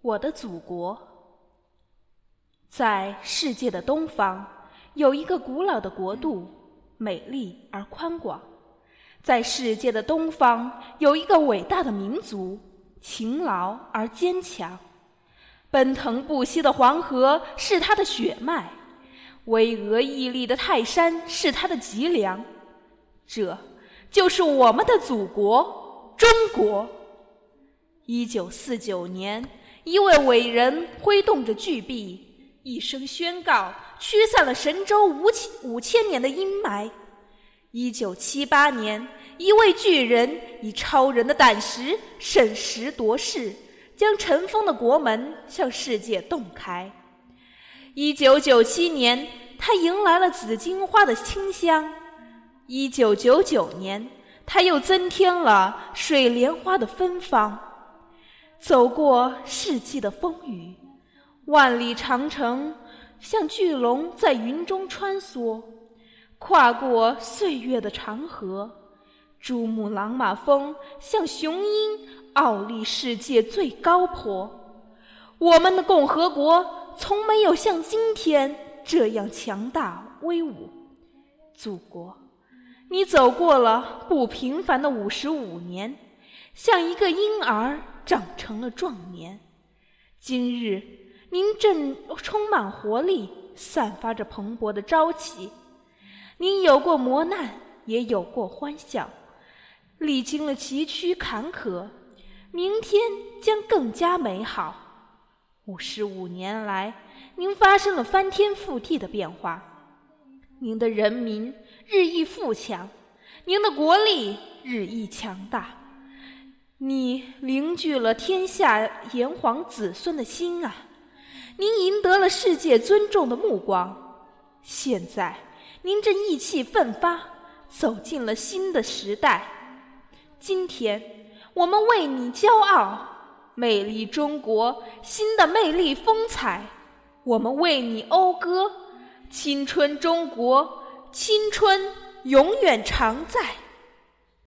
我的祖国，在世界的东方，有一个古老的国度，美丽而宽广；在世界的东方，有一个伟大的民族，勤劳而坚强。奔腾不息的黄河是它的血脉，巍峨屹立的泰山是它的脊梁。这就是我们的祖国——中国。一九四九年，一位伟人挥动着巨臂，一声宣告，驱散了神州五千五千年的阴霾。一九七八年，一位巨人以超人的胆识审时度势，将尘封的国门向世界洞开。一九九七年，他迎来了紫荆花的清香。一九九九年，他又增添了水莲花的芬芳。走过世纪的风雨，万里长城像巨龙在云中穿梭；跨过岁月的长河，珠穆朗玛峰像雄鹰傲立世界最高坡。我们的共和国从没有像今天这样强大威武。祖国，你走过了不平凡的五十五年，像一个婴儿。长成了壮年，今日您正充满活力，散发着蓬勃的朝气。您有过磨难，也有过欢笑，历经了崎岖坎坷，明天将更加美好。五十五年来，您发生了翻天覆地的变化，您的人民日益富强，您的国力日益强大。你凝聚了天下炎黄子孙的心啊！您赢得了世界尊重的目光。现在，您正意气奋发，走进了新的时代。今天，我们为你骄傲，美丽中国，新的魅力风采。我们为你讴歌，青春中国，青春永远常在。